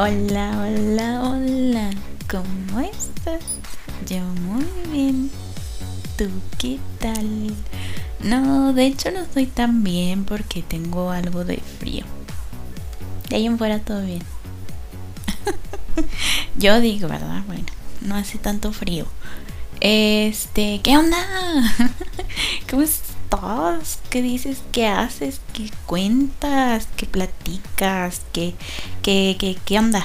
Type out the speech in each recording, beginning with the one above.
Hola, hola, hola. ¿Cómo estás? Yo muy bien. ¿Tú qué tal? No, de hecho no estoy tan bien porque tengo algo de frío. De ahí en fuera todo bien. Yo digo, ¿verdad? Bueno, no hace tanto frío. Este, ¿qué onda? ¿Cómo estás? ¿Qué dices? ¿Qué haces? ¿Qué cuentas? ¿Qué platicas? ¿Qué, qué, qué, qué onda?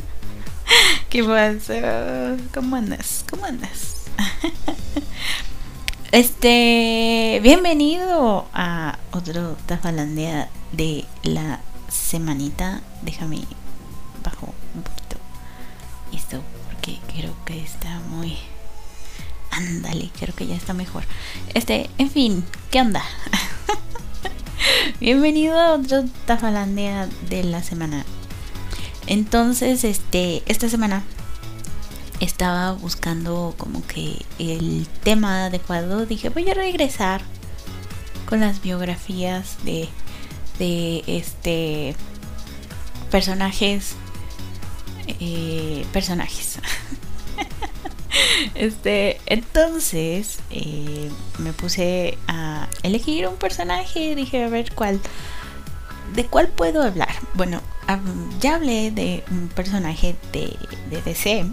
¿Qué pasa? ¿Cómo andas? ¿Cómo andas? Este, bienvenido a otro Tafalandea de la semanita. Déjame bajo un poquito esto porque creo que está muy Ándale, creo que ya está mejor. Este, en fin, ¿qué onda? Bienvenido a otro Tafalandea de la semana. Entonces, este, esta semana estaba buscando como que el tema adecuado. Dije, voy a regresar con las biografías de, de este personajes. Eh, personajes. Este, entonces eh, me puse a elegir un personaje. Dije, a ver cuál. ¿De cuál puedo hablar? Bueno, ya hablé de un personaje de, de DC.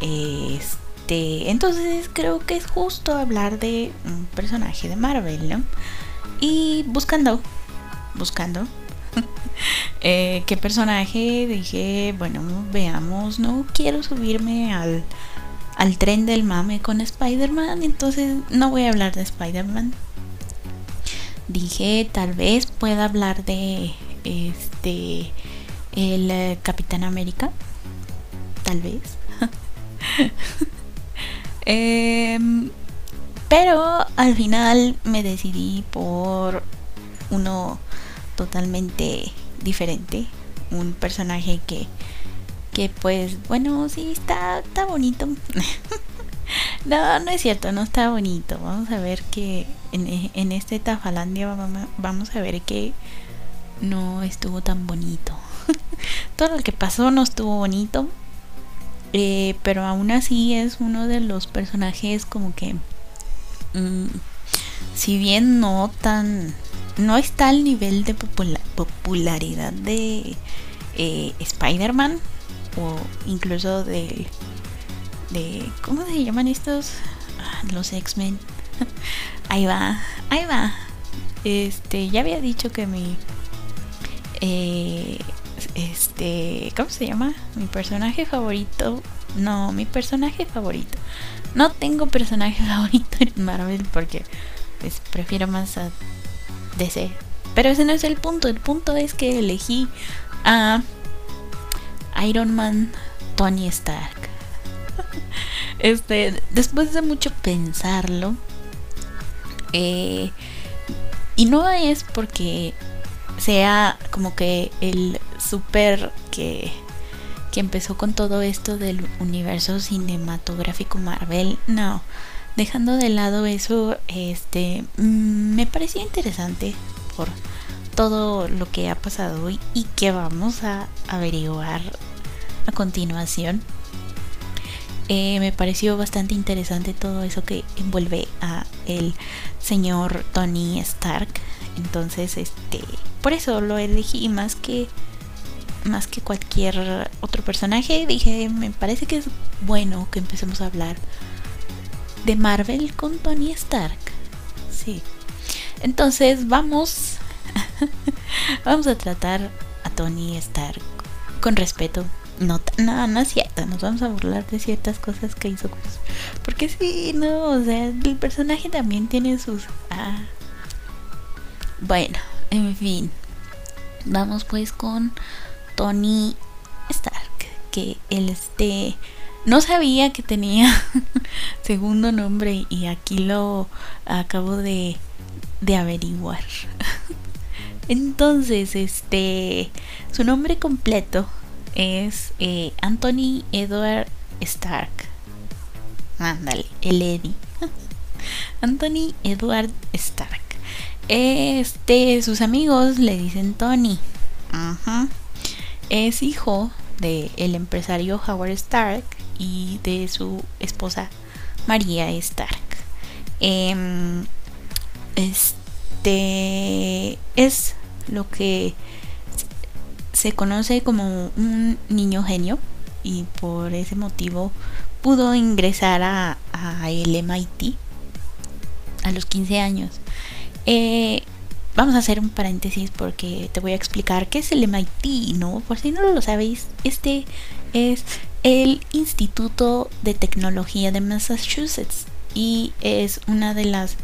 Este, entonces creo que es justo hablar de un personaje de Marvel, ¿no? Y buscando, buscando eh, ¿Qué personaje? Dije, bueno, veamos, no quiero subirme al, al tren del mame con Spider-Man, entonces no voy a hablar de Spider-Man. Dije, tal vez pueda hablar de este el eh, Capitán América. Tal vez. Em, pero al final me decidí por uno totalmente diferente. Un personaje que, que pues, bueno, sí, está, está bonito. no, no es cierto, no está bonito. Vamos a ver que en, en este Tafalandia vamos a ver que no estuvo tan bonito. Todo lo que pasó no estuvo bonito. Eh, pero aún así es uno de los personajes como que... Mm, si bien no tan no está al nivel de popularidad de eh, Spider-Man o incluso de, de ¿cómo se llaman estos? Ah, los X-Men. ahí va, ahí va. Este, ya había dicho que mi eh, este, ¿cómo se llama? Mi personaje favorito. No, mi personaje favorito. No tengo personaje favorito en Marvel porque pues, prefiero más a DC. Pero ese no es el punto. El punto es que elegí a Iron Man Tony Stark. Este, después de mucho pensarlo, eh, y no es porque sea como que el super que, que empezó con todo esto del universo cinematográfico Marvel, no dejando de lado eso, este, mm, me pareció interesante por todo lo que ha pasado hoy y que vamos a averiguar a continuación. Eh, me pareció bastante interesante todo eso que envuelve a el señor Tony Stark. Entonces, este, por eso lo elegí más que más que cualquier otro personaje. Dije, me parece que es bueno que empecemos a hablar de Marvel con Tony Stark. Sí. Entonces vamos. vamos a tratar a Tony Stark con respeto. No, no, no es cierto. Nos vamos a burlar de ciertas cosas que hizo. Porque sí, no. O sea, el personaje también tiene sus. Ah. Bueno, en fin. Vamos pues con Tony Stark. Que él esté no sabía que tenía segundo nombre y aquí lo acabo de, de averiguar. Entonces, este, su nombre completo es eh, Anthony Edward Stark. Ándale, el Eddie. Anthony Edward Stark. Este, sus amigos le dicen Tony. Ajá. es hijo del el empresario Howard Stark y de su esposa María Stark. Em, es lo que se conoce como un niño genio y por ese motivo pudo ingresar a, el MIT a los 15 años. Eh, vamos a hacer un paréntesis porque te voy a explicar qué es el MIT, ¿no? Por si no lo sabéis, este es el Instituto de Tecnología de Massachusetts y es una de las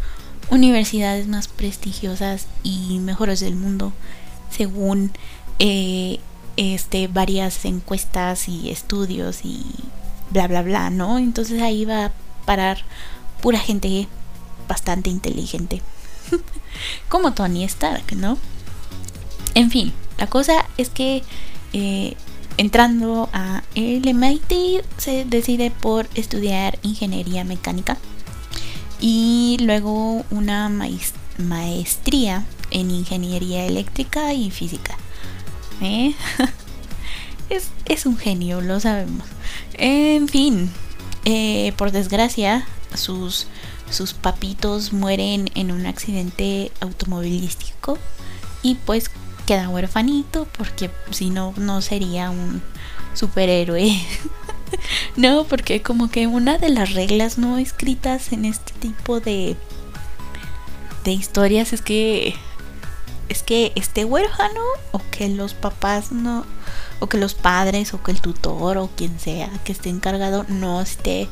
universidades más prestigiosas y mejores del mundo según eh, este varias encuestas y estudios y bla bla bla, ¿no? Entonces ahí va a parar pura gente bastante inteligente. Como Tony Stark, ¿no? En fin, la cosa es que eh, entrando a el MIT se decide por estudiar ingeniería mecánica y luego una maestría en ingeniería eléctrica y física. ¿Eh? es, es, un genio, lo sabemos. En fin, eh, por desgracia, sus, sus papitos mueren en un accidente automovilístico y pues queda huerfanito porque si no, no sería un superhéroe. no, porque como que una de las reglas no escritas en este tipo de, de historias es que es que esté huérfano o que los papás no o que los padres o que el tutor o quien sea que esté encargado no esté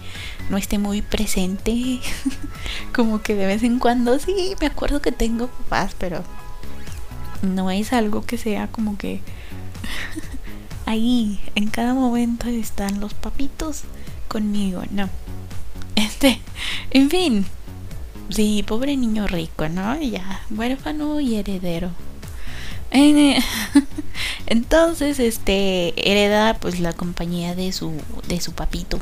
no esté muy presente. Como que de vez en cuando sí me acuerdo que tengo papás pero no es algo que sea como que ahí en cada momento están los papitos conmigo no este en fin Sí, pobre niño rico, ¿no? Ya, huérfano y heredero. Entonces, este hereda pues la compañía de su de su papito.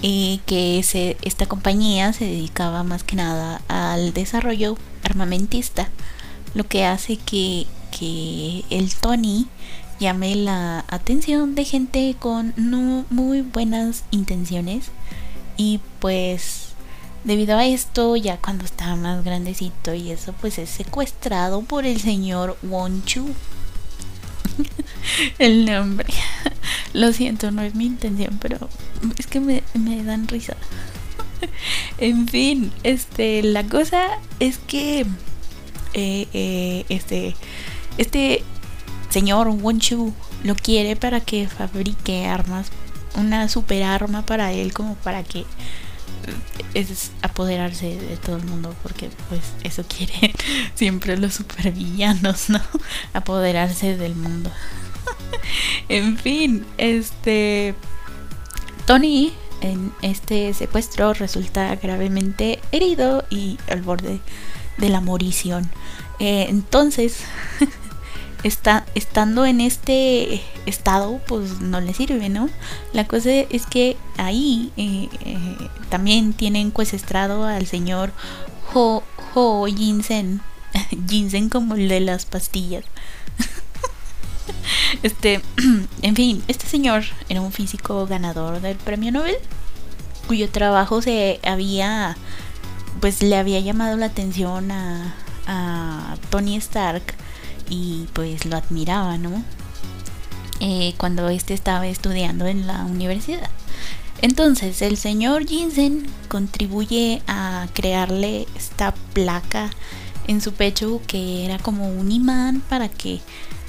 Y que esta compañía se dedicaba más que nada al desarrollo armamentista, lo que hace que, que el Tony llame la atención de gente con no muy buenas intenciones y pues Debido a esto, ya cuando estaba más grandecito y eso, pues es secuestrado por el señor Wonchu. el nombre. Lo siento, no es mi intención, pero es que me, dan risa. en fin, este, la cosa es que eh, eh, este, este señor Wonchu lo quiere para que fabrique armas, una super arma para él, como para que es apoderarse de todo el mundo porque pues eso quieren siempre los supervillanos, ¿no? Apoderarse del mundo. en fin, este Tony en este secuestro resulta gravemente herido y al borde de la morición. Eh, entonces está, estando en este estado, pues no le sirve, ¿no? La cosa es que ahí eh, eh, también tienen estrado al señor Ho, Ho Jinsen. Jinsen como el de las pastillas. este, en fin, este señor era un físico ganador del premio Nobel, cuyo trabajo se había, pues le había llamado la atención a, a Tony Stark y pues lo admiraba, ¿no? Eh, cuando este estaba estudiando en la universidad. Entonces el señor Jensen contribuye a crearle esta placa en su pecho que era como un imán para que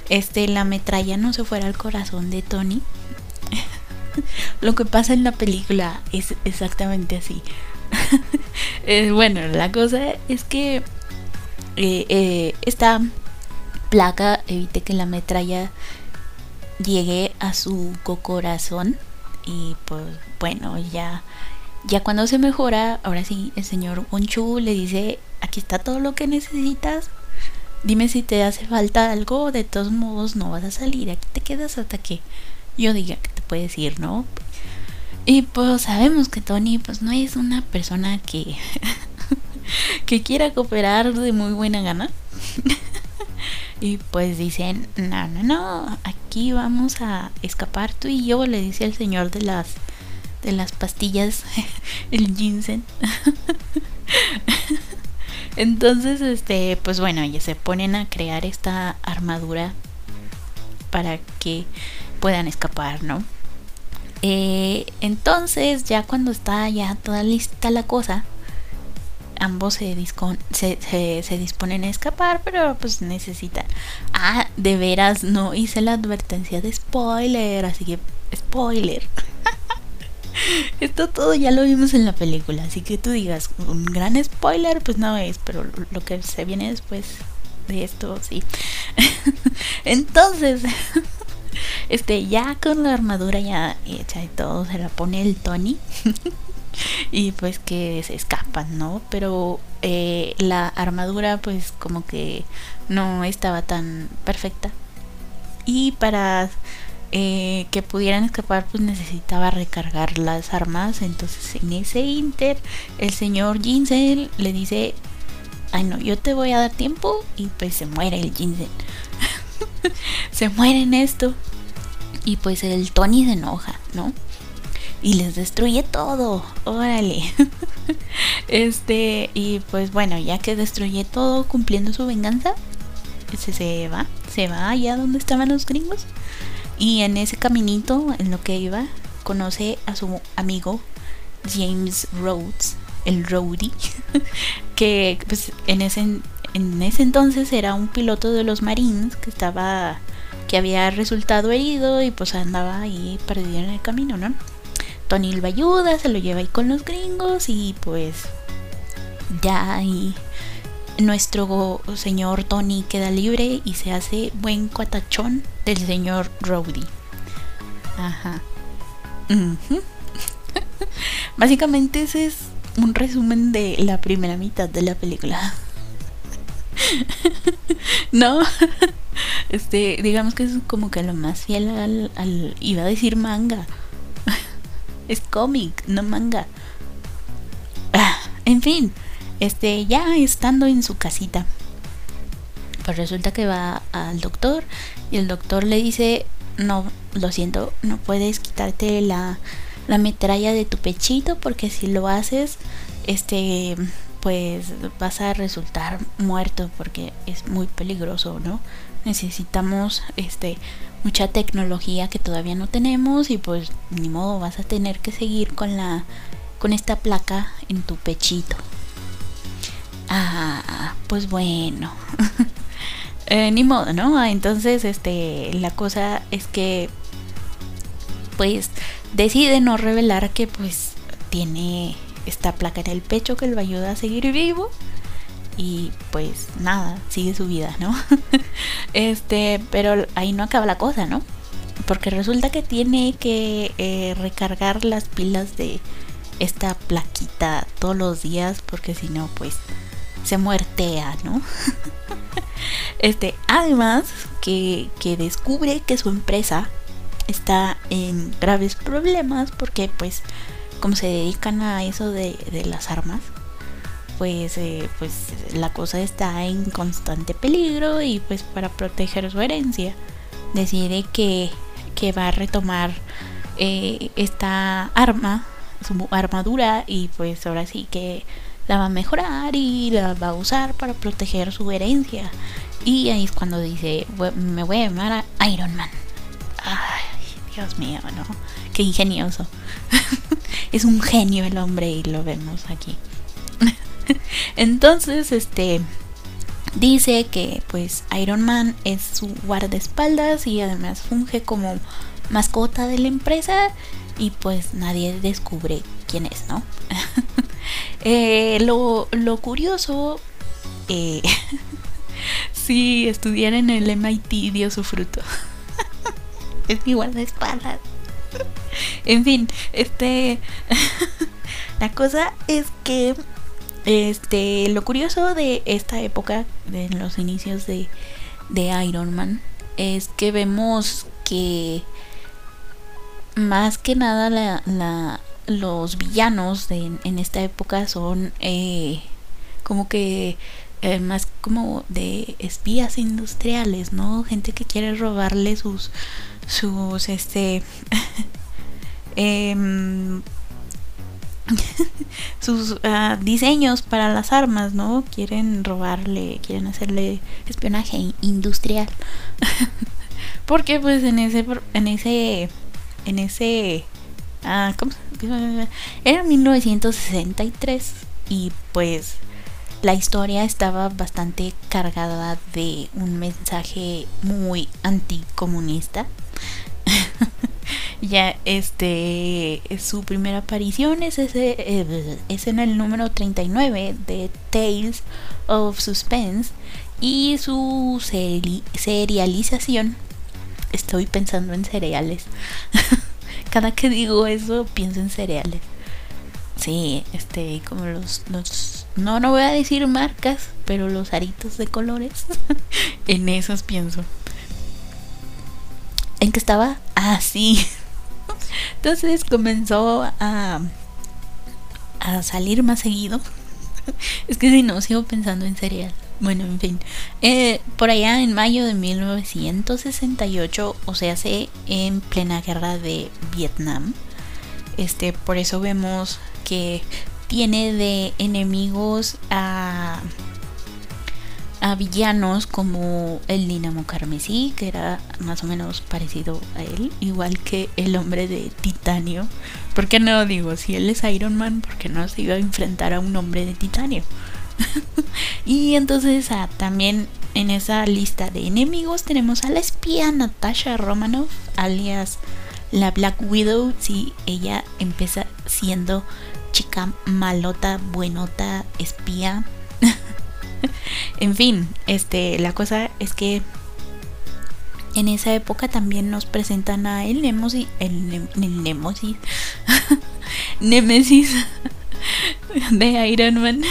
este la metralla no se fuera al corazón de Tony. Lo que pasa en la película es exactamente así. Eh, bueno, la cosa es que eh, esta placa evite que la metralla llegue a su corazón y pues bueno ya ya cuando se mejora ahora sí el señor Onchu le dice aquí está todo lo que necesitas. Dime si te hace falta algo. De todos modos no vas a salir. Aquí te quedas hasta que yo diga que te puedes ir no y pues sabemos que Tony pues no es una persona que que quiera cooperar de muy buena gana y pues dicen, no, no, no, aquí vamos a escapar tú y yo, le dice el señor de las de las pastillas, el ginseng. Entonces, este, pues bueno, ya se ponen a crear esta armadura para que puedan escapar, ¿no? Eh, entonces, ya cuando está ya toda lista la cosa, ambos se, se, se, disponen a escapar, pero pues necesitan. Ah, de veras, no hice la advertencia de spoiler, así que spoiler. Esto todo ya lo vimos en la película, así que tú digas un gran spoiler, pues no es, pero lo que se viene después de esto, sí. Entonces, este, ya con la armadura ya hecha y todo, se la pone el Tony. Y pues que se escapan, ¿no? Pero eh, la armadura pues como que no estaba tan perfecta. Y para eh, que pudieran escapar pues necesitaba recargar las armas. Entonces en ese inter el señor Ginseng le dice, ay no, yo te voy a dar tiempo y pues se muere el Ginseng. se muere en esto. Y pues el Tony se enoja, ¿no? Y les destruye todo. Órale. este, y pues bueno, ya que destruye todo cumpliendo su venganza, se, se va, se va allá donde estaban los gringos. Y en ese caminito, en lo que iba, conoce a su amigo James Rhodes, el Rhodey, que pues en ese, en ese entonces era un piloto de los Marines que estaba, que había resultado herido y pues andaba ahí perdido en el camino, ¿no? Tony lo ayuda, se lo lleva ahí con los gringos y pues ya ahí nuestro señor Tony queda libre y se hace buen cuatachón del señor Rowdy. Ajá. Básicamente ese es un resumen de la primera mitad de la película. no, este, digamos que es como que lo más fiel al iba a decir manga, es cómic, no manga. Ah, en fin, este, ya estando en su casita, pues resulta que va al doctor y el doctor le dice, no, lo siento, no puedes quitarte la, la metralla de tu pechito porque si lo haces, este, pues vas a resultar muerto porque es muy peligroso, ¿no? Necesitamos, este, mucha tecnología que todavía no tenemos y pues ni modo vas a tener que seguir con la con esta placa en tu pechito. Ah, pues bueno. eh, ni modo, ¿no? Entonces, este, la cosa es que pues decide no revelar que pues tiene esta placa en el pecho que le va a ayudar a seguir vivo y pues nada, sigue su vida, ¿no? este, pero ahí no acaba la cosa, ¿no? Porque resulta que tiene que eh, recargar las pilas de esta plaquita todos los días porque si no, pues se muertea, ¿no? este, además que, que descubre que su empresa está en graves problemas porque pues como se dedican a eso de, de las armas, pues, eh, pues la cosa está en constante peligro y pues para proteger su herencia decide que, que va a retomar eh, esta arma, su armadura y pues ahora sí que la va a mejorar y la va a usar para proteger su herencia. Y ahí es cuando dice, me voy a llamar a Iron Man. Ay, Dios mío, ¿no? Qué ingenioso. es un genio el hombre y lo vemos aquí. Entonces, este dice que pues Iron Man es su guardaespaldas y además funge como mascota de la empresa y pues nadie descubre quién es, ¿no? Eh, lo, curioso, eh, si estudiara en el MIT dio su fruto. es mi guardaespaldas. en fin, este... la cosa es que este, lo curioso de esta época, de los inicios de, de Iron Man, es que vemos que más que nada la, los villanos en esta época son eh, como que eh, más como de espías industriales, ¿no? Gente que quiere robarle sus, sus, este, em, sus uh, diseños para las armas, ¿no? Quieren robarle, quieren hacerle espionaje industrial. Porque pues en ese en ese en ese ah, ¿cómo? era 1963 y pues la historia estaba bastante cargada de un mensaje muy anticomunista. ya este su primera aparición es ese eh, es en el número 39 de Tales of Suspense y su serialización estoy pensando en cereales cada que digo eso pienso en cereales sí este como los, los no no voy a decir marcas pero los aritos de colores en esos pienso en que estaba ah, entonces comenzó a, a salir más seguido. es que si no, sigo pensando en cereal. Bueno, en fin. Eh, por allá en mayo de 1968, o sea, hace en plena guerra de Vietnam. Este, por eso vemos que tiene de enemigos a a villanos como el Dinamo Carmesí, que era más o menos parecido a él, igual que el hombre de titanio. ¿Por qué no digo, si él es Iron Man, por qué no se iba a enfrentar a un hombre de titanio? y entonces ah, también en esa lista de enemigos tenemos a la espía Natasha Romanoff, alias la Black Widow, si ella empieza siendo chica malota, buenota, espía. en fin, este, la cosa es que en esa época también nos presentan a el Nemesis, el, Nemesis, Nemesis de Iron Man,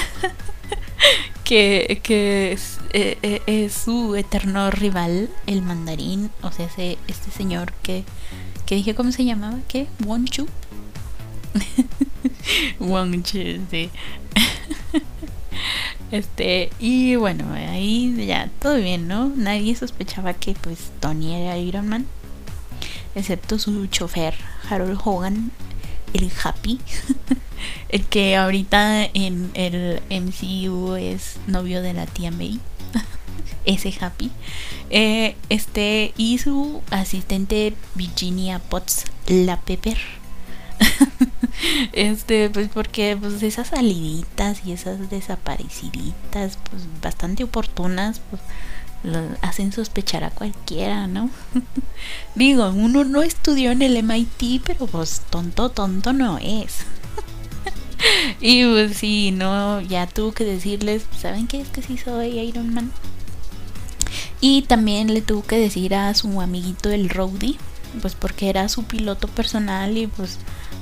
que, que es, eh, eh, es, su eterno rival, el mandarín, o sea, ese, este señor que, que dije, ¿cómo se llamaba? ¿Qué? Wong Chu. Wong Chu, sí. Este, y bueno, ahí ya todo bien, ¿no? Nadie sospechaba que pues Tony era Iron Man, excepto su chofer, Harold Hogan, el Happy, el que ahorita en el MCU es novio de la tía May, ese Happy. Eh, este, y su asistente Virginia Potts, la Pepper. este, pues porque pues esas saliditas y esas desapareciditas, pues bastante oportunas, pues hacen sospechar a cualquiera, ¿no? Digo, uno no estudió en el MIT, pero pues tonto, tonto no es. y pues sí, no, ya tuvo que decirles, ¿saben qué es que sí soy Iron Man? Y también le tuvo que decir a su amiguito el Rowdy, pues porque era su piloto personal y pues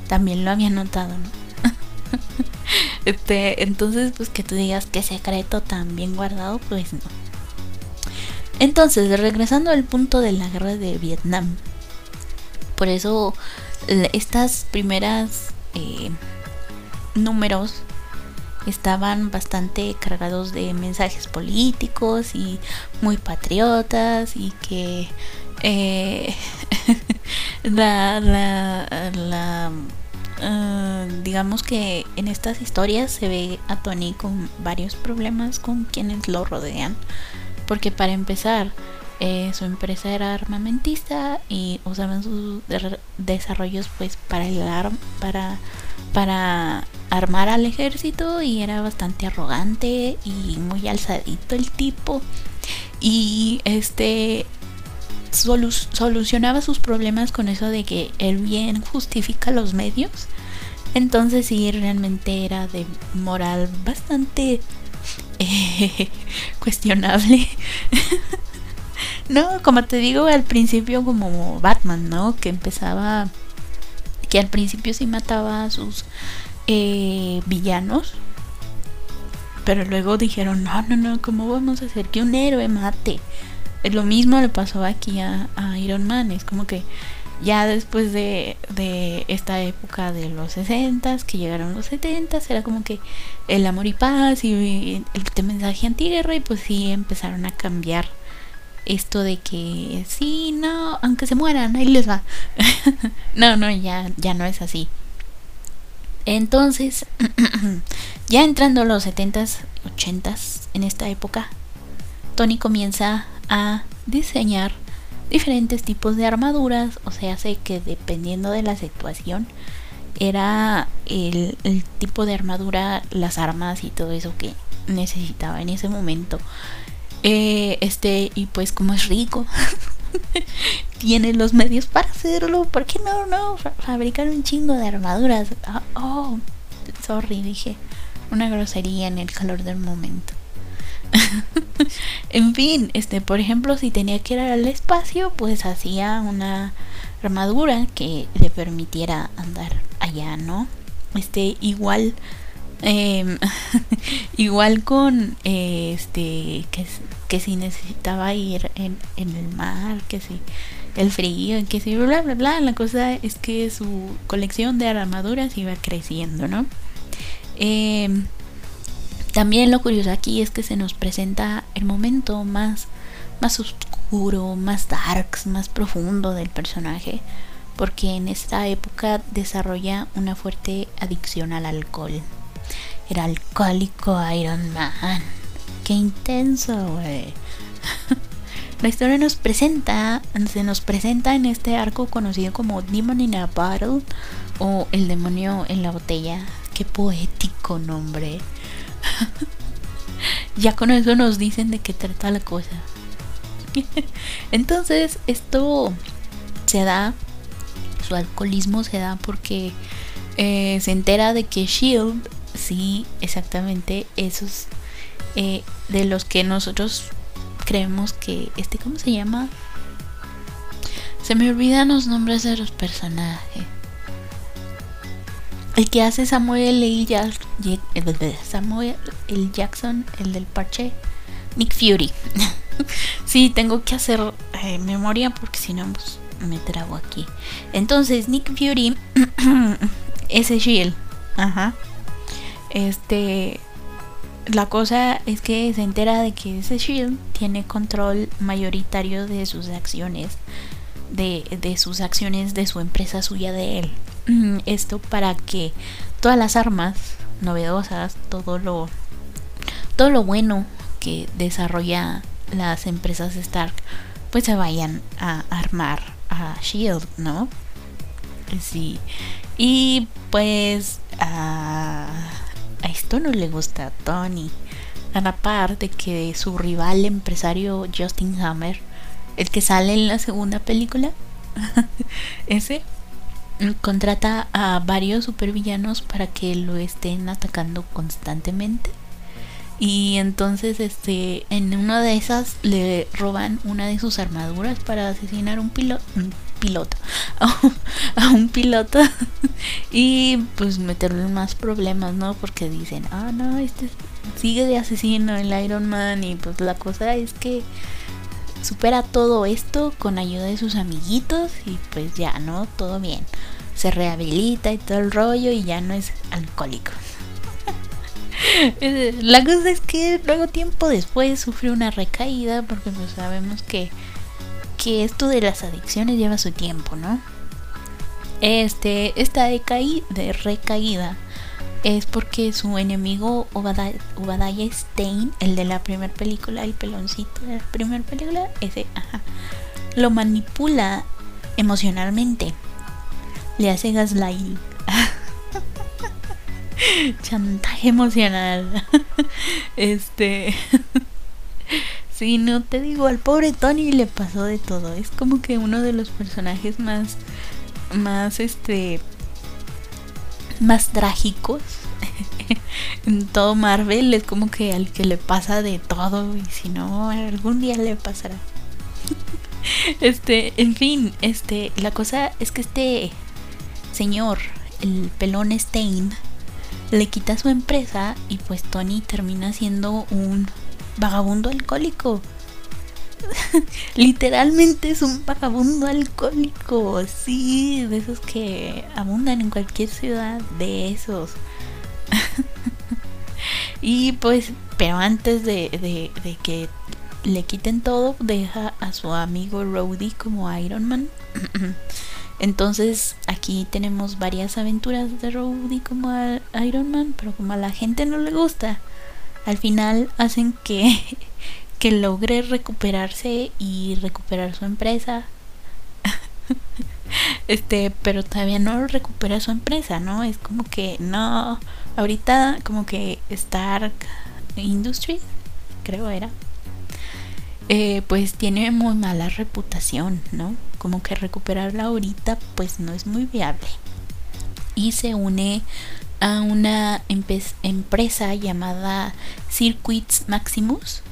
también lo había notado, ¿no? este, entonces, pues que tú digas que secreto tan bien guardado, pues no. Entonces, regresando al punto de la guerra de Vietnam, por eso estas primeras eh, números estaban bastante cargados de mensajes políticos y muy patriotas y que eh, la, la, la uh, digamos que en estas historias se ve a Tony con varios problemas con quienes lo rodean. Porque para empezar, eh, su empresa era armamentista y usaban sus desarrollos pues para el para para armar al ejército y era bastante arrogante y muy alzadito el tipo y este solucionaba sus problemas con eso de que el bien justifica los medios. Entonces sí, realmente era de moral bastante eh, cuestionable. no, como te digo, al principio como Batman, ¿no? Que empezaba... Que al principio sí mataba a sus eh, villanos. Pero luego dijeron, no, no, no, ¿cómo vamos a hacer que un héroe mate? Lo mismo le pasó aquí a, Iron Man. Es como que ya después de, de esta época de los 60 que llegaron los 70 era como que el amor y paz y el mensaje antiguerra y pues sí empezaron a cambiar esto de que sí, no, aunque se mueran, ahí les va. no, no, ya, ya no es así. Entonces, ya entrando los 70s, 80s, en esta época, Tony comienza a diseñar diferentes tipos de armaduras, o sea, sé que dependiendo de la situación, era el, tipo de armadura, las armas y todo eso que necesitaba en ese momento. Eh, este, y pues como es rico, tiene los medios para hacerlo. ¿Por qué no, no? Fabricar un chingo de armaduras. Ah, oh, sorry, dije una grosería en el calor del momento. en fin, este, por ejemplo, si tenía que ir al espacio, pues hacía una armadura que le permitiera andar allá, ¿no? Este, igual Em, igual con este que, que si necesitaba ir en, en, el mar, que si el frío, que si bla bla bla. La cosa es que su colección de armaduras iba creciendo, ¿no? Em, también lo curioso aquí es que se nos presenta el momento más, más oscuro, más darks, más profundo del personaje, porque en esta época desarrolla una fuerte adicción al alcohol. Era alcohólico Iron Man. Qué intenso, güey. La historia nos presenta, se nos presenta en este arco conocido como Demon in a Bottle o El demonio en la botella. Qué poético nombre. ya con eso nos dicen de qué trata la cosa. Entonces, esto se da, su alcoholismo se da porque eh, se entera de que Shield sí, exactamente esos eh, de los que nosotros creemos que este, ¿cómo se llama? Se me olvidan los nombres de los personajes. El que hace Samuel L. Jackson, Samuel L. Jackson, el del parche, Nick Fury. sí, tengo que hacer eh, memoria porque si no pues, me trago aquí. Entonces, Nick Fury, ese Shield, ajá. Este, la cosa es que se entera de que ese Shield tiene control mayoritario de sus acciones, de, de sus acciones de su empresa suya de él. Esto para que todas las armas novedosas, todo lo, todo lo bueno que desarrolla las empresas Stark, pues se vayan a armar a Shield, ¿no? Sí. Y pues... Uh, a esto no le gusta a Tony. A la par de que su rival empresario Justin Hammer, el que sale en la segunda película, ese contrata a varios supervillanos para que lo estén atacando constantemente. Y entonces este en una de esas le roban una de sus armaduras para asesinar un piloto piloto a un, piloto y pues meterle más problemas no porque dicen ah no este sigue de asesino el Iron Man y pues la cosa es que supera todo esto con ayuda de sus amiguitos y pues ya no todo bien. Se rehabilita y todo el rollo y ya no es alcohólico. La cosa es que luego tiempo después sufre una recaída porque pues sabemos que que esto de las adicciones lleva su tiempo, ¿no? Este, esta de recaída es porque su enemigo Obadiah, Stein, el de la primera película, el peloncito de la primera película, ese, ajá, lo manipula emocionalmente. Le hace gaslighting. Chantaje emocional. este. Sí, no te digo, al pobre Tony le pasó de todo. Es como que uno de los personajes más, más, este, más trágicos en todo Marvel. Es como que al que le pasa de todo y si no, algún día le pasará. este, en fin, este, la cosa es que este señor, el pelón Stein, le quita su empresa y pues Tony termina siendo un vagabundo alcohólico. Literalmente es un vagabundo alcohólico, sí, de esos que abundan en cualquier ciudad, de esos. y pues, pero antes de, que le quiten todo, deja a su amigo Rowdy como Iron Man. Entonces aquí tenemos varias aventuras de Rowdy como Iron Man, pero como a la gente no le gusta, al final hacen que que logre recuperarse y recuperar su empresa. este, pero todavía no recupera su empresa, ¿no? Es como que no, ahorita como que Stark Industries, creo era, eh, pues tiene muy mala reputación, ¿no? Como que recuperarla ahorita pues no es muy viable. Y se une a una empresa llamada Circuits Maximus,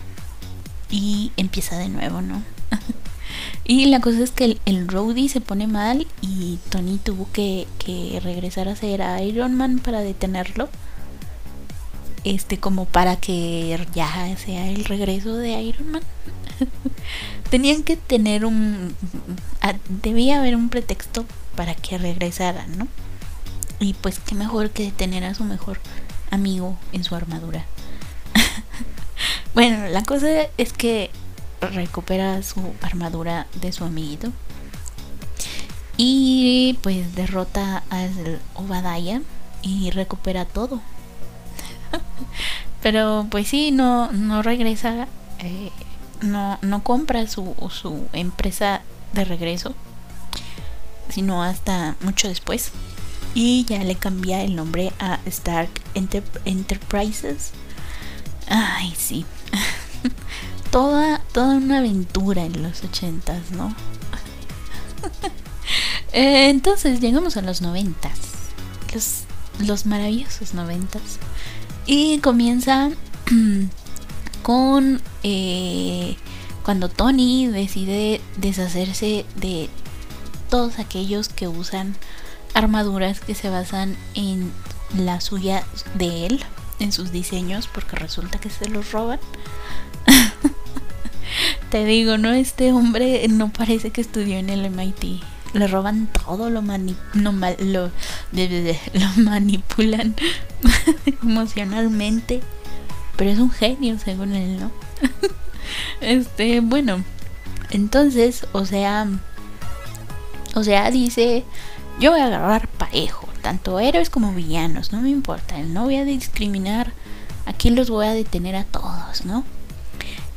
y empieza de nuevo, ¿no? y la cosa es que el, el se pone mal y Tony tuvo que, que regresar a ser Iron Man para detenerlo. Este, como para que ya sea el regreso de Iron Man. Tenían que tener un. Debía haber un pretexto para que regresara, ¿no? Y pues qué mejor que detener a su mejor amigo en su armadura. Bueno, la cosa es que recupera su armadura de su amiguito. Y pues derrota al Obadiah y recupera todo. Pero pues sí, no, no regresa, eh, no, no compra su, su empresa de regreso, sino hasta mucho después. Y ya le cambia el nombre a Stark Enterprises. Ay, sí, toda, toda una aventura en los ochentas, ¿no? Eh, entonces llegamos a los noventas, los, los maravillosos noventas. Y comienza con eh, cuando Tony decide deshacerse de todos aquellos que usan armaduras que se basan en la suya de él en sus diseños porque resulta que se los roban. Te digo, ¿no? Este hombre no parece que estudió en el MIT. Le roban todo, lo, mani no, lo, lo manipulan emocionalmente. Pero es un genio, según él, ¿no? este, bueno. Entonces, o sea... O sea, dice... Yo voy a agarrar parejo tanto héroes como villanos, no me importa, no voy a discriminar, aquí los voy a detener a todos, ¿no?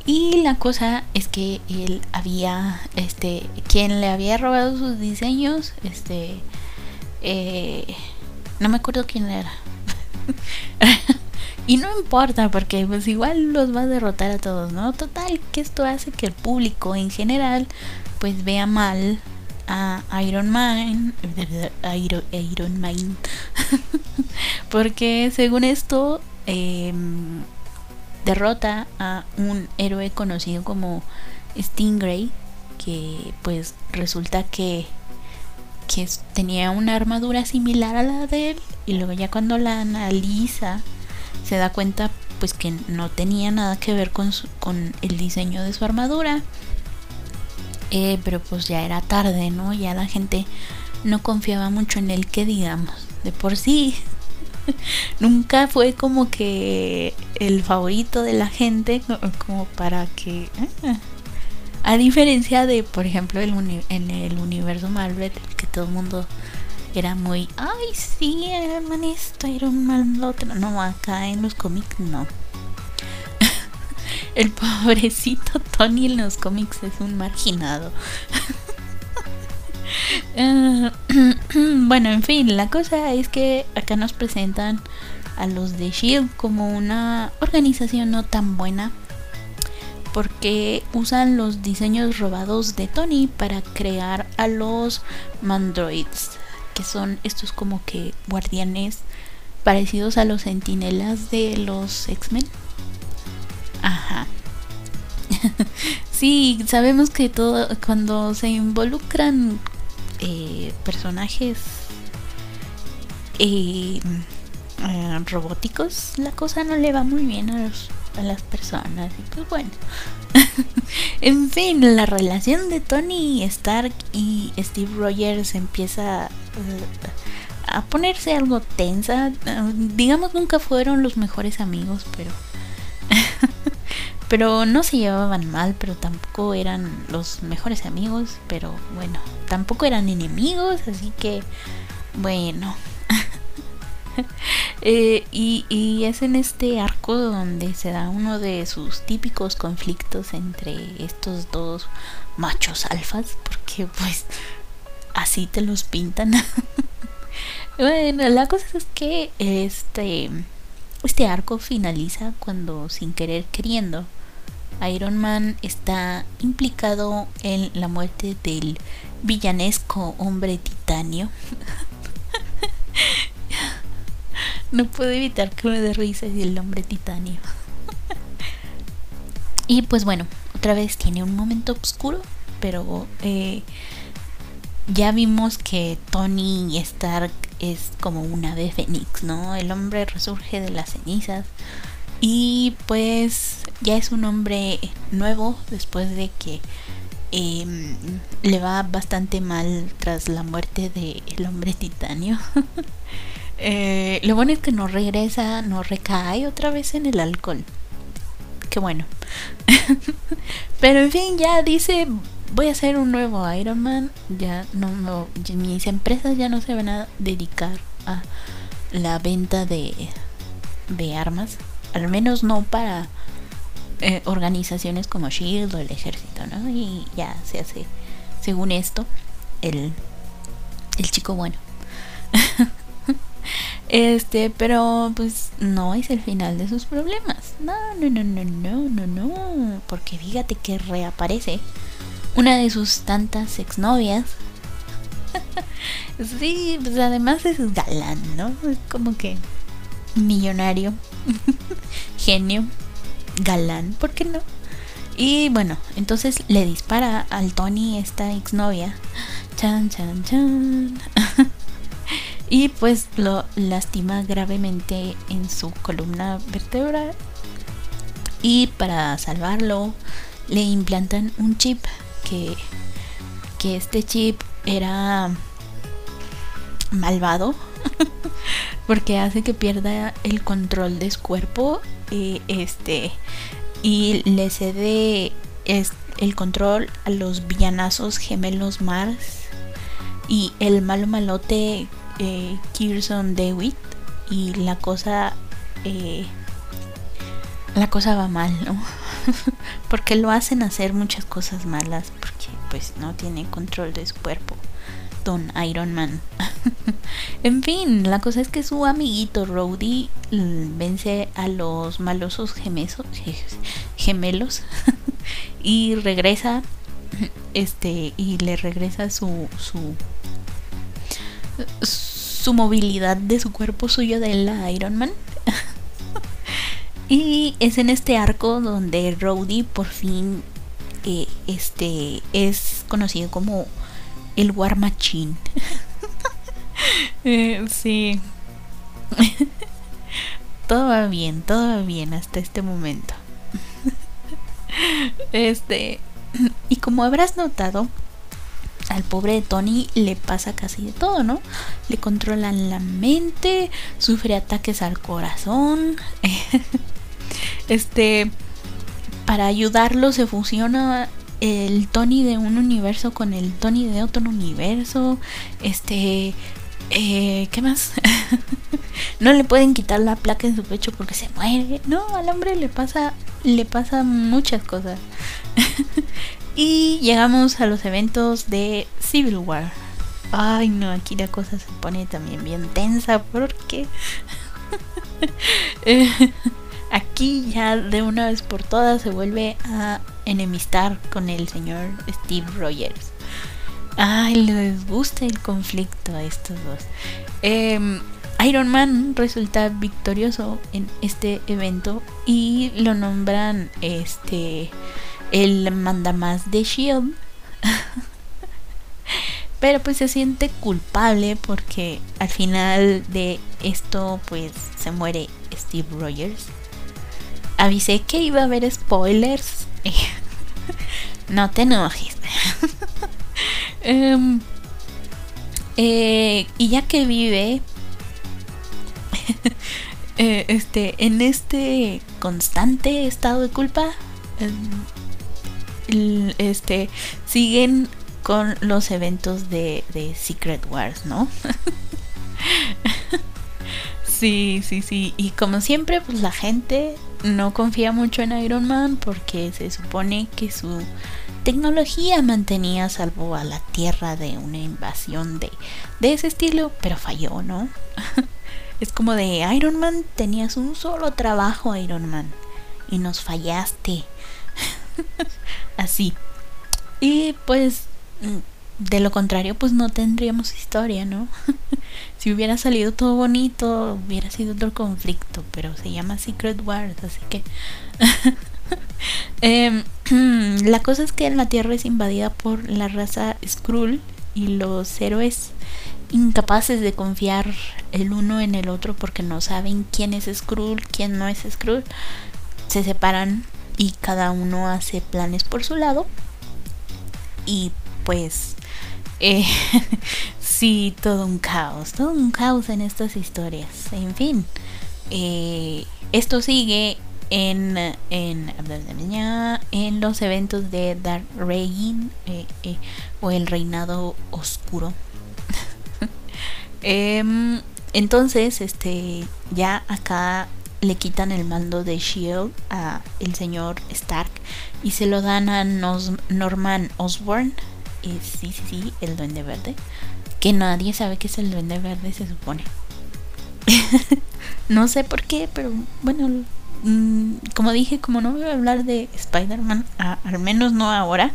Y la cosa es que él había, este, quien le había robado sus diseños, este, eh, no me acuerdo quién era. y no importa porque pues igual los va a derrotar a todos, ¿no? Total, que esto hace que el público en general pues vea mal a Iron Man, Iron, Man, porque según esto em, derrota a un héroe conocido como Stingray, que pues resulta que que tenía una armadura similar a la de él y luego ya cuando la analiza se da cuenta pues que no tenía nada que ver con, con el diseño de su armadura eh, pero pues ya era tarde, ¿no? Ya la gente no confiaba mucho en él, que digamos, de por sí. Nunca fue como que el favorito de la gente, como para que... Ah, a diferencia de, por ejemplo, en el universo Marvel, que todo el mundo era muy, ay, sí, Iron esto, Iron Man lo otro. No, acá en los cómics no el pobrecito Tony en los cómics es un marginado. Eh, bueno, en fin, la cosa es que acá nos presentan a los de Shield como una organización no tan buena porque usan los diseños robados de Tony para crear a los Mandroids, que son estos como que guardianes parecidos a los sentinelas de los X-Men. Ajá. sí, sabemos que todo cuando se involucran eh, personajes eh, eh, robóticos, la cosa no le va muy bien a, a las personas. Y pues bueno. en fin, la relación de Tony Stark y Steve Rogers empieza a ponerse algo tensa. Digamos, nunca fueron los mejores amigos, pero. Pero no se llevaban mal, pero tampoco eran los mejores amigos. Pero bueno, tampoco eran enemigos, así que. Bueno. Eh, y, es en este arco donde se da uno de sus típicos conflictos entre estos dos machos alfas, porque pues así te los pintan. bueno, la cosa es que este, este arco finaliza cuando sin querer queriendo Iron Man está implicado en la muerte del villanesco hombre titanio. No puedo evitar que me dé risa el hombre titanio. y pues bueno, otra vez tiene un momento oscuro, pero eh, ya vimos que Tony Stark es como un ave fénix, ¿no? El hombre resurge de las cenizas y pues ya es un hombre nuevo después de que em, le va bastante mal tras la muerte del hombre titanio. Eh, lo bueno es que no regresa, no recae otra vez en el alcohol. Qué bueno. Pero en fin, ya dice, voy a hacer un nuevo Iron Man. Ya no, mis empresas ya no se van a dedicar a la venta de, de armas. Al menos no para eh, organizaciones como Shield o el ejército, ¿no? Y ya se hace, según esto, el, el chico bueno. Este, pero pues no es el final de sus problemas. No, no, no, no, no, no, no. Porque fíjate que reaparece una de sus tantas exnovias. sí, pues además es galán, ¿no? Es como que millonario, genio, galán, ¿por qué no? Y bueno, entonces le dispara al Tony esta exnovia. Chan, chan, chan. y pues lo lastima gravemente en su columna vertebral y para salvarlo le implantan un chip que, que este chip era malvado porque hace que pierda el control de su cuerpo y este y le cede el control a los villanazos gemelos Mars y el malo malote eh, Kirsten Dewitt y la cosa eh, la cosa va mal, ¿no? porque lo hacen hacer muchas cosas malas porque pues no tiene control de su cuerpo. Don Iron Man. en fin, la cosa es que su amiguito Rhodey vence a los malosos gemesos, gemelos y regresa este y le regresa su su su movilidad de su cuerpo suyo de la Iron Man. Y es en este arco donde Rhodey por fin eh, este es conocido como el War Machine. Eh, sí. todo va bien, todo va bien hasta este momento. este. Y como habrás notado, al pobre Tony le pasa casi de todo, ¿no? Le controlan la mente, sufre ataques al corazón. Este, para ayudarlo se fusiona el Tony de un universo con el Tony de otro universo. Este, eh, ¿qué más? no le pueden quitar la placa en su pecho porque se muere. No, al hombre le pasa, le pasa muchas cosas. Y llegamos a los eventos de Civil War. Ay, no, aquí la cosa se pone también bien tensa porque eh, aquí ya de una vez por todas se vuelve a enemistar con el señor Steve Rogers. Ay, les gusta el conflicto a estos dos. Em, Iron Man resulta victorioso en este evento y lo nombran este él manda más de Shield. Pero pues se siente culpable porque al final de esto pues se muere Steve Rogers. Avisé que iba a haber spoilers. no te enojes. Em, eh, y ya que vive eh, este, en este constante estado de culpa, em, este, siguen con los eventos de, de Secret Wars, ¿no? sí, sí, sí. Y como siempre, pues la gente no confía mucho en Iron Man porque se supone que su tecnología mantenía salvo a la Tierra de una invasión de, de ese estilo, pero falló, ¿no? es como de Iron Man, tenías un solo trabajo, Iron Man, y nos fallaste. Así. Y pues Mm, de lo contrario, pues no tendríamos historia, ¿no? si hubiera salido todo bonito, hubiera sido otro conflicto, pero se llama Secret Wars, así que... Em, la cosa es que la Tierra es invadida por la raza Skrull y los héroes incapaces de confiar el uno en el otro porque no saben quién es Skrull, quién no es Skrull, se separan y cada uno hace planes por su lado y pues eh, sí, todo un caos, todo un caos en estas historias. En fin, eh, esto sigue en, en, los eventos de Dark Reign eh, o el reinado oscuro. Em, entonces, este, ya acá le quitan el mando de Shield a el señor Stark y se lo dan a Norman Osborn sí, sí, sí, el duende verde. Que nadie sabe que es el duende verde, se supone. no sé por qué, pero bueno, mm, como dije, como no voy a hablar de Spider-Man, al menos no ahora.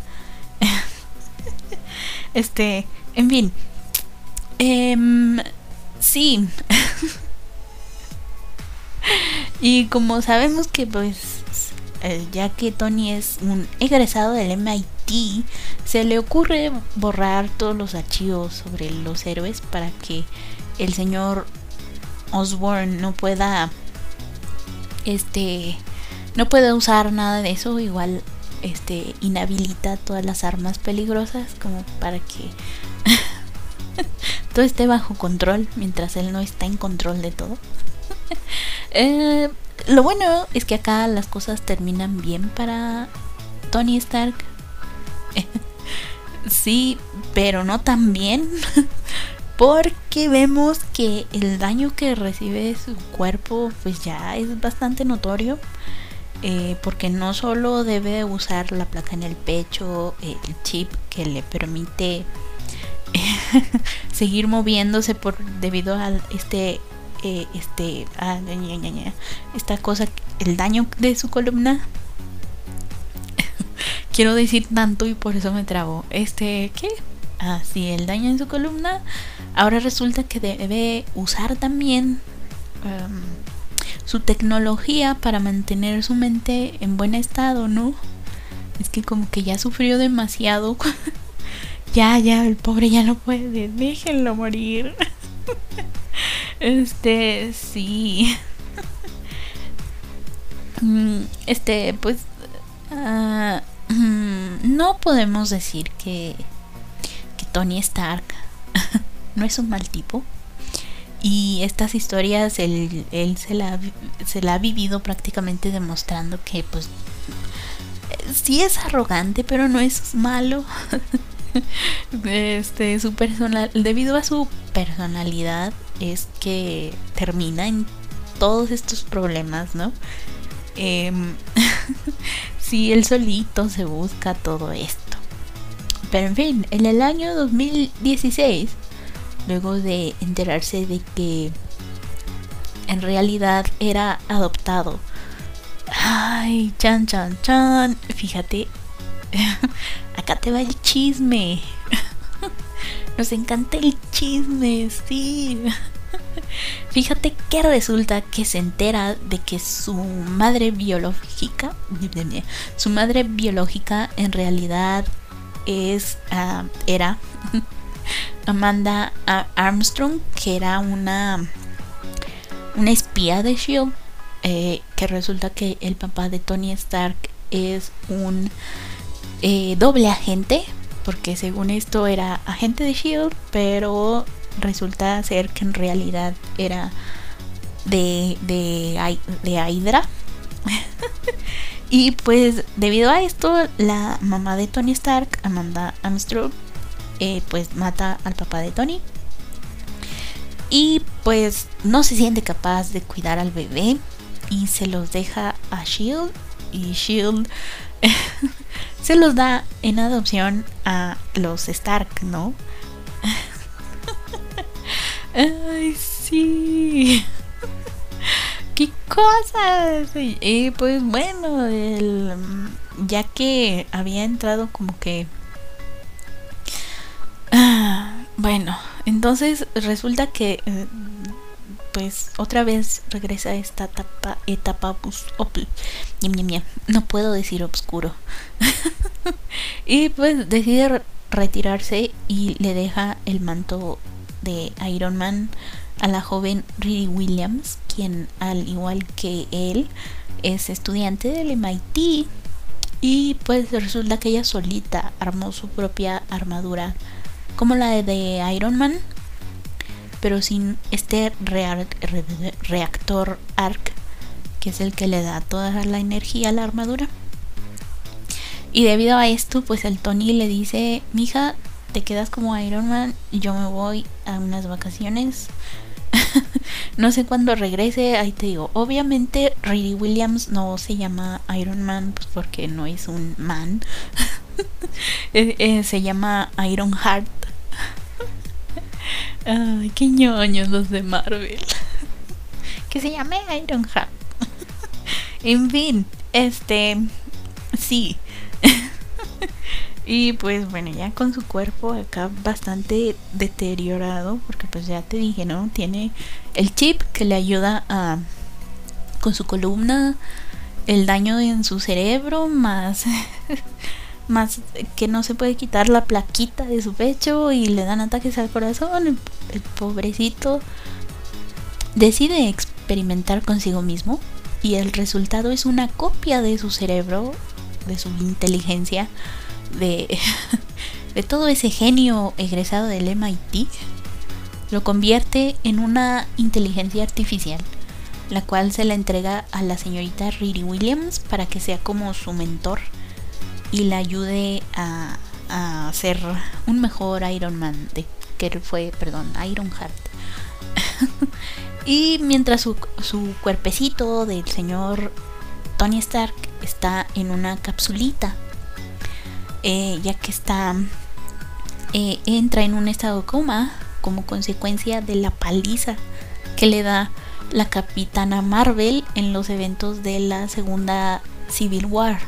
este, en fin. Em, sí. y como sabemos que pues eh, ya que Tony es un egresado del MIT, se le ocurre borrar todos los archivos sobre los héroes para que el señor Osborne no pueda este no pueda usar nada de eso, igual este inhabilita todas las armas peligrosas como para que todo esté bajo control mientras él no está en control de todo. eh, lo bueno es que acá las cosas terminan bien para Tony Stark. sí, pero no tan bien. Porque vemos que el daño que recibe su cuerpo pues ya es bastante notorio. Eh, porque no solo debe usar la placa en el pecho, el chip que le permite seguir moviéndose por debido a este eh, este ah, esta cosa el daño de su columna quiero decir tanto y por eso me trabo este qué ah sí el daño en su columna. Ahora resulta que debe usar también em, su tecnología para mantener su mente en buen estado no es que como que ya sufrió demasiado ya ya el pobre ya no puede déjenlo morir. Este, sí. Mm, este, pues... Ah, mm, no podemos decir que, Tony Stark no es un mal tipo. Y estas historias él, él se, la, se la ha vivido prácticamente demostrando que pues sí es arrogante, pero no es malo. este, su personal, debido a su personalidad, es que termina en todos estos problemas, ¿no? Eh, sí, él solito se busca todo esto. Pero en fin, en el año 2016, luego de enterarse de que en realidad era adoptado. Ay, chan, chan, chan. Fíjate, acá te va el chisme. Nos encanta el chisme, sí. Fíjate que resulta que se entera de que su madre biológica, su madre biológica en realidad es, ah, era Amanda Armstrong, que era una, una espía de Shield, eh, que resulta que el papá de Tony Stark es un eh, doble agente, porque según esto era agente de Shield, pero resulta ser que en realidad era de, de, y pues debido a esto, la mamá de Tony Stark, Amanda Armstrong, eh, pues mata al papá de Tony. Y pues no se siente capaz de cuidar al bebé y se los deja a Shield. Y Shield se los da en adopción a los Stark, ¿no? Ay, sí. ¿Qué cosas? Y pues bueno, ya que había entrado como que... Bueno, entonces resulta que eh, pues otra vez regresa esta etapa, etapa no puedo decir oscuro. y pues decide retirarse y le deja el manto de Iron Man a la joven Riri Williams, quien al igual que él es estudiante del MIT y pues resulta que ella solita armó su propia armadura como la de Iron Man pero sin este reactor ARC que es el que le da toda la energía a la armadura. Y debido a esto pues el Tony le dice mija te quedas como Iron Man yo me voy a unas vacaciones. no sé cuándo regrese, ahí te digo. Obviamente Riri Williams no se llama Iron Man pues porque no es un man. Eh, eh, se llama Iron Heart. Ay, qué ñoños los de Marvel. que se llame Iron Heart. en fin, este sí. Y pues bueno, ya con su cuerpo acá bastante deteriorado, porque pues ya te dije, ¿no? Tiene el chip que le ayuda a con su columna, el daño en su cerebro, más más que no se puede quitar la plaquita de su pecho y le dan ataques al corazón, el, el pobrecito decide experimentar consigo mismo y el resultado es una copia de su cerebro, de su inteligencia de, de todo ese genio egresado del MIT, lo convierte en una inteligencia artificial, la cual se la entrega a la señorita Riri Williams para que sea como su mentor y la ayude a, a ser un mejor Iron Man, de, que fue, perdón, Iron Heart. y mientras su, su cuerpecito del señor Tony Stark está en una capsulita eh, ya que está eh, entra en un estado de coma como consecuencia de la paliza que le da la capitana Marvel en los eventos de la segunda Civil War.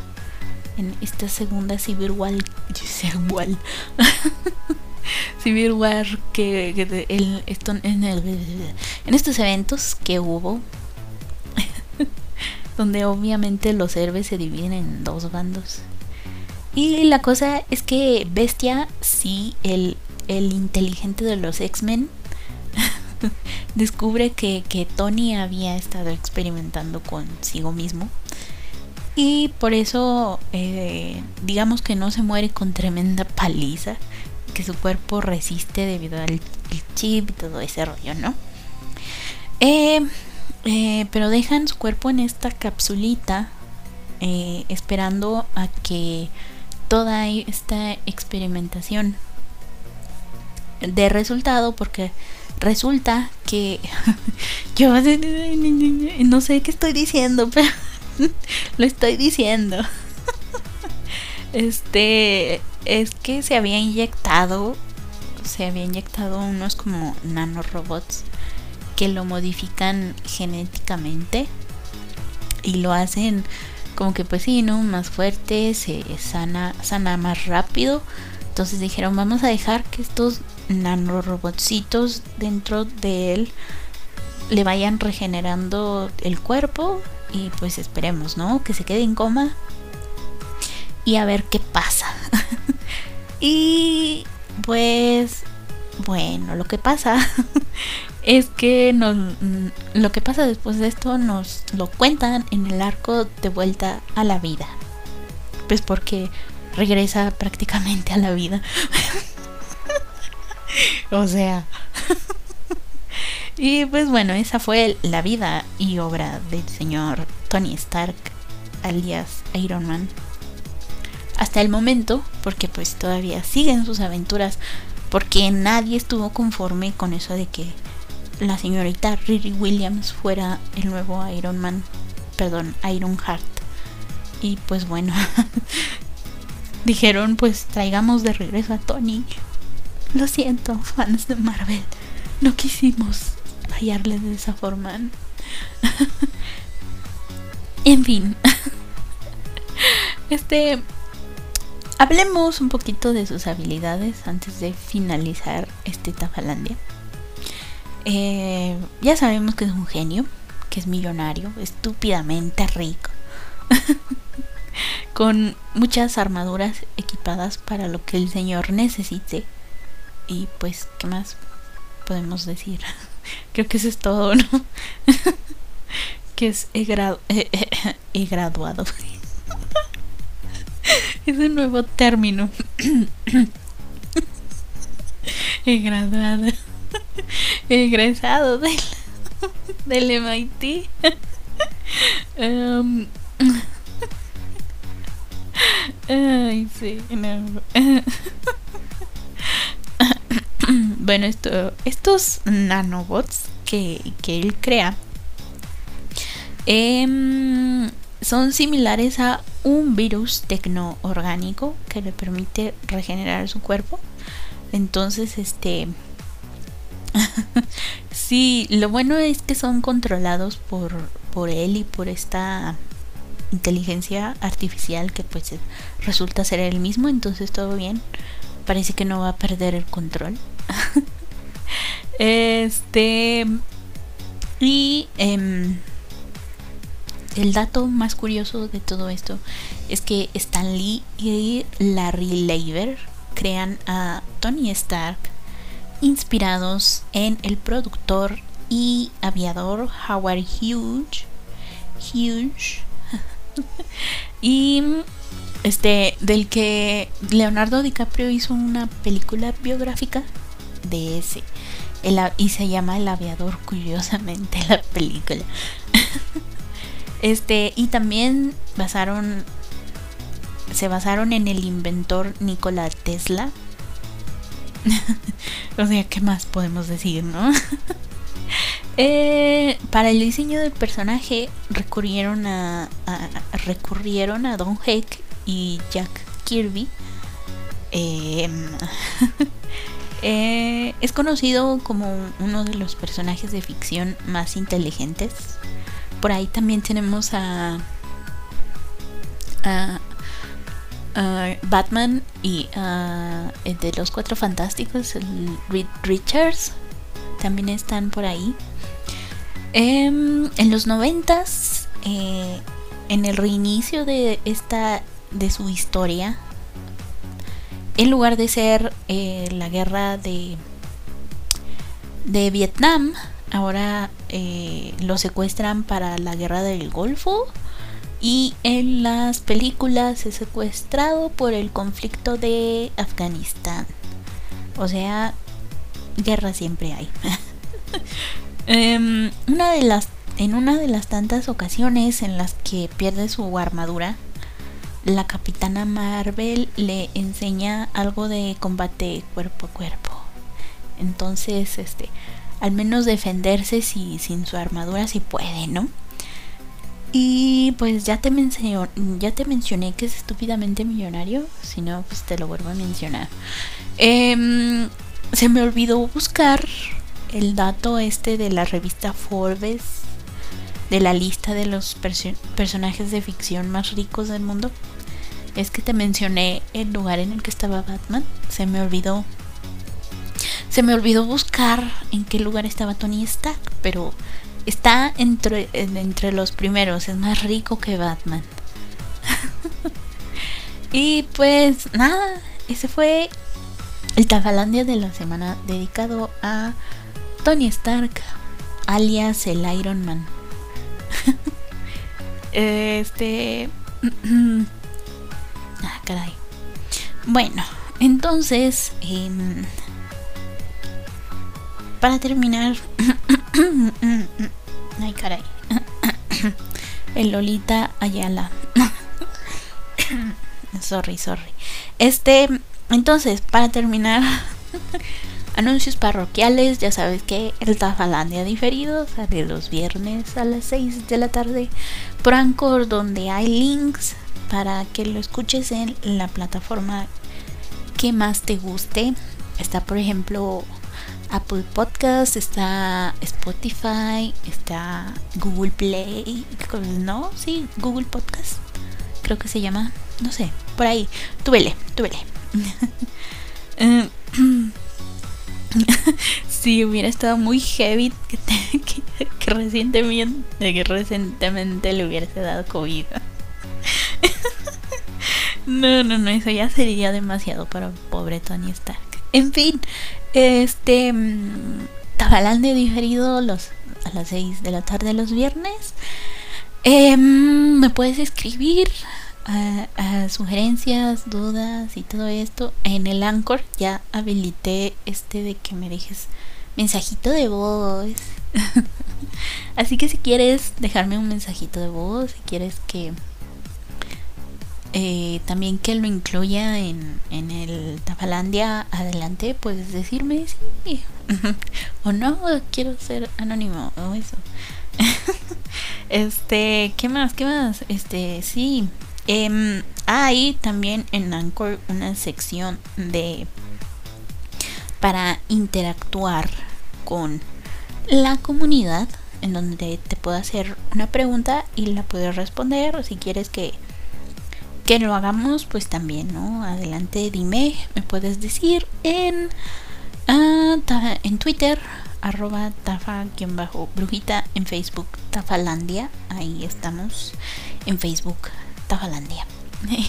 En esta segunda Civil War, Civil War que, en, en estos eventos que hubo donde obviamente los héroes se dividen en dos bandos y la cosa es que Bestia, sí, el, inteligente de los X-Men, descubre que, Tony había estado experimentando consigo mismo. Y por eso, eh, digamos que no se muere con tremenda paliza, que su cuerpo resiste debido al chip y todo ese rollo, ¿no? Eh, eh, pero dejan su cuerpo en esta capsulita, esperando a que toda esta experimentación de resultado porque resulta que yo no sé qué estoy diciendo pero lo estoy diciendo. Este es que se había inyectado se había inyectado unos como nanorobots que lo modifican genéticamente y lo hacen como que pues sí, ¿no? Más fuerte, se sana, sana más rápido. Entonces dijeron, vamos a dejar que estos nanorobotcitos dentro de él le vayan regenerando el cuerpo y pues esperemos, ¿no? Que se quede en coma y a ver qué pasa. y pues bueno, lo que pasa es que nos, mm, lo que pasa después de esto nos lo cuentan en el arco de vuelta a la vida. Pues porque regresa prácticamente a la vida. o sea. y pues bueno, esa fue la vida y obra del señor Tony Stark, alias Iron Man. Hasta el momento, porque pues todavía siguen sus aventuras, porque nadie estuvo conforme con eso de que la señorita Riri Williams fuera el nuevo Iron Man, perdón, Iron Heart. Y pues bueno, dijeron pues traigamos de regreso a Tony. Lo siento, fans de Marvel. No quisimos hallarle de esa forma. en fin. Este. Hablemos un poquito de sus habilidades antes de finalizar este Tafalandia. Eh, ya sabemos que es un genio, que es millonario, estúpidamente rico. con muchas armaduras equipadas para lo que el señor necesite. Y pues, ¿qué más podemos decir? Creo que eso es todo, ¿no? que es he, he graduado. es un nuevo término. he graduado. Egresado del, del MIT. um, Ay, sí, bueno, esto, estos nanobots que, que él crea em, son similares a un virus tecnoorgánico que le permite regenerar su cuerpo. Entonces, este... sí, lo bueno es que son controlados por, por él y por esta inteligencia artificial que pues resulta ser el mismo, entonces todo bien. Parece que no va a perder el control. este y em, el dato más curioso de todo esto es que Stan Lee y Larry Leiber crean a Tony Stark inspirados en el productor y aviador Howard Hughes, Hughes y este, del que Leonardo DiCaprio hizo una película biográfica de ese. y se llama El aviador, curiosamente, la película. este, y también basaron. Se basaron en el inventor Nikola Tesla. o sea, ¿qué más podemos decir, no? Eh, para el diseño del personaje recurrieron a, recurrieron a Don Heck y Jack Kirby. Em, eh, es conocido como uno de los personajes de ficción más inteligentes. Por ahí también tenemos a, a, Batman y de los Cuatro Fantásticos, Reed Richards, también están por ahí. Em, en los noventas, eh, en el reinicio de esta de su historia, en lugar de ser eh, la guerra de de Vietnam, ahora eh, lo secuestran para la guerra del Golfo y en las películas es secuestrado por el conflicto de Afganistán. O sea, guerra siempre hay. Em, una de las, en una de las tantas ocasiones en las que pierde su armadura, la capitana Marvel le enseña algo de combate cuerpo a cuerpo. Entonces, este, al menos defenderse si sin su armadura si puede, ¿no? Y pues ya te, mencioné, que es estúpidamente millonario. Si no, pues te lo vuelvo a mencionar. Em, se me olvidó buscar el dato este de la revista Forbes de la lista de los personajes de ficción más ricos del mundo. Es que te mencioné el lugar en el que estaba Batman. Se me olvidó. Se me olvidó buscar en qué lugar estaba Tony Stark, pero está entre, entre los primeros. Es más rico que Batman. y pues nada, ese fue el Tafalandia de la semana dedicado a Tony Stark, alias el Iron Man. este. ah, caray. Bueno, entonces, em, para terminar, ay caray, el Lolita Ayala. sorry, sorry. Este, entonces, para terminar, anuncios parroquiales, ya sabes que el Tafalandia diferido sale los viernes a las 6 de la tarde por donde hay links para que lo escuches en la plataforma que más te guste. Está, por ejemplo, Apple Podcast, está Spotify, está Google Play, ¿no? Sí, Google Podcast, creo que se llama, no sé, por ahí. Tú vele, tú sí, hubiera estado muy heavy que, que, recientemente, que recientemente le hubiese dado COVID. no, no, no, eso ya sería demasiado para pobre Tony Stark. En fin, este mm, Tabalán de diferido los, a las 6 de la tarde los viernes. Em, me puedes escribir a, sugerencias, dudas y todo esto en el Anchor. Ya habilité este de que me dejes mensajito de voz. Así que si quieres dejarme un mensajito de voz, si quieres que eh, también que lo incluya en, en el Tafalandia adelante, puedes decirme sí o no, quiero ser anónimo o eso. este, ¿qué más? ¿Qué más? Este, sí. Eh, hay también en Anchor una sección de para interactuar con la comunidad en donde te puedo hacer una pregunta y la puedes responder o si quieres que que lo hagamos, pues también, ¿no? Adelante, dime, me puedes decir en, uh, en Twitter, arroba tafa-brujita, en Facebook, tafalandia, ahí estamos, en Facebook, tafalandia.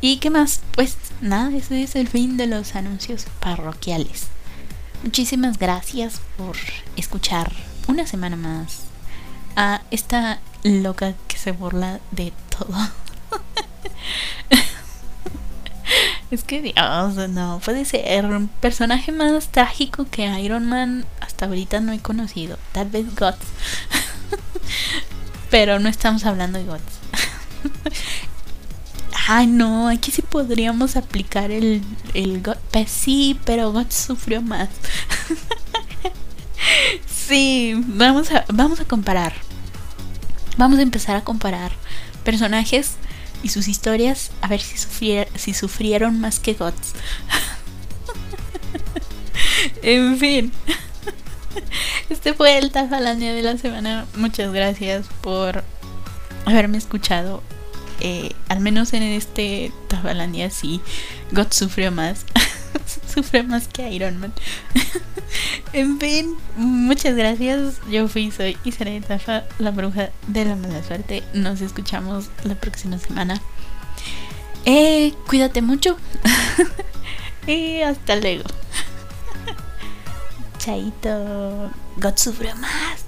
¿Y qué más? Pues nada, ese es el fin de los anuncios parroquiales. Muchísimas gracias por escuchar una semana más a esta loca que se burla de todo. es que Dios, no puede ser. Un personaje más trágico que Iron Man hasta ahorita no he conocido. Tal vez Guts. Pero no estamos hablando de Guts. Ay, no, aquí sí podríamos aplicar el, el Pues sí, pero Guts sufrió más. sí, vamos a, vamos a comparar. Vamos a empezar a comparar personajes y sus historias a ver si, si sufrieron más que Gods. en fin. Este fue el Tafalandia de la semana. Muchas gracias por haberme escuchado. Eh, al menos en este Tafalandia sí, God sufrió más. Sufre más que Iron Man. en fin, muchas gracias. Yo fui, soy Isabel Tafa, la bruja de la mala suerte. Nos escuchamos la próxima semana. Eh, cuídate mucho. y hasta luego. Chaito. God sufre más.